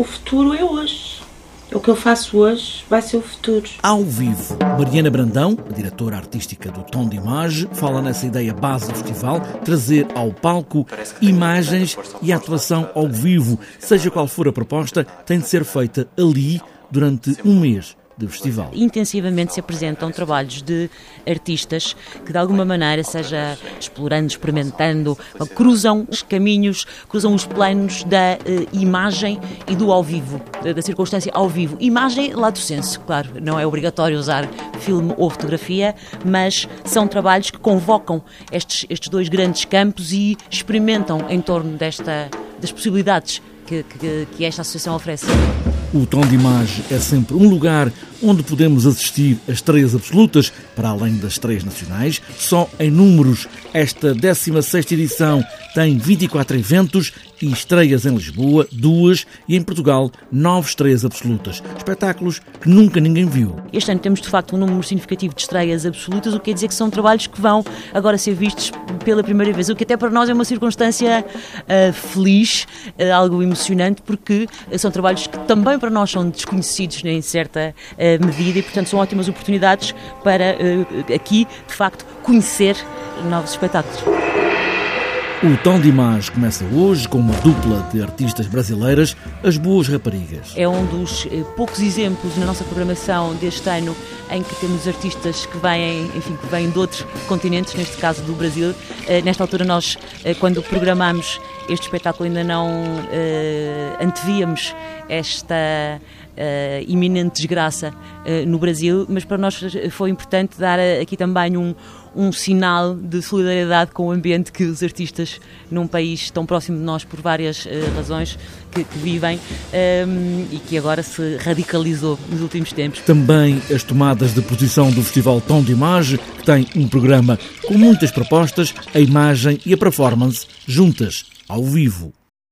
O futuro é hoje. O que eu faço hoje vai ser o futuro. Ao vivo, Mariana Brandão, a diretora artística do Tom de Image, fala nessa ideia base do festival, trazer ao palco imagens e atuação ao vivo. Seja qual for a proposta, tem de ser feita ali durante um mês do festival. Intensivamente se apresentam trabalhos de artistas que, de alguma maneira, seja explorando, experimentando, cruzam os caminhos, cruzam os planos da uh, imagem e do ao vivo, da, circunstância ao vivo. Imagem lá do senso, claro, não é obrigatório usar filme ou fotografia, mas são trabalhos que convocam estes, estes dois grandes campos e experimentam em torno desta, das possibilidades que, que, que esta associação oferece. O Tom de Imagem é sempre um lugar onde podemos assistir a estreias absolutas, para além das estreias nacionais. Só em números, esta 16ª edição tem 24 eventos e estreias em Lisboa, duas, e em Portugal, nove estreias absolutas. Espetáculos que nunca ninguém viu. Este ano temos, de facto, um número significativo de estreias absolutas, o que quer dizer que são trabalhos que vão agora ser vistos pela primeira vez, o que até para nós é uma circunstância uh, feliz, uh, algo emocionante, porque são trabalhos que também para nós são desconhecidos em certa uh, medida e, portanto, são ótimas oportunidades para aqui, de facto, conhecer novos espetáculos. O Tom de Imagem começa hoje com uma dupla de artistas brasileiras, as Boas Raparigas. É um dos eh, poucos exemplos na nossa programação deste ano em que temos artistas que vêm, enfim, que vêm de outros continentes, neste caso do Brasil. Eh, nesta altura nós, eh, quando programamos este espetáculo, ainda não antevíamos esta uh, iminente desgraça uh, no Brasil, mas para nós foi importante dar aqui também um, um sinal de solidariedade com o ambiente que os artistas num país tão próximo de nós por várias uh, razões que, que vivem um, ehm, e que agora se radicalizou nos últimos tempos. Também as tomadas de posição do Festival Tom de Imagem, que tem um programa com muitas propostas, a imagem e a performance juntas, ao vivo.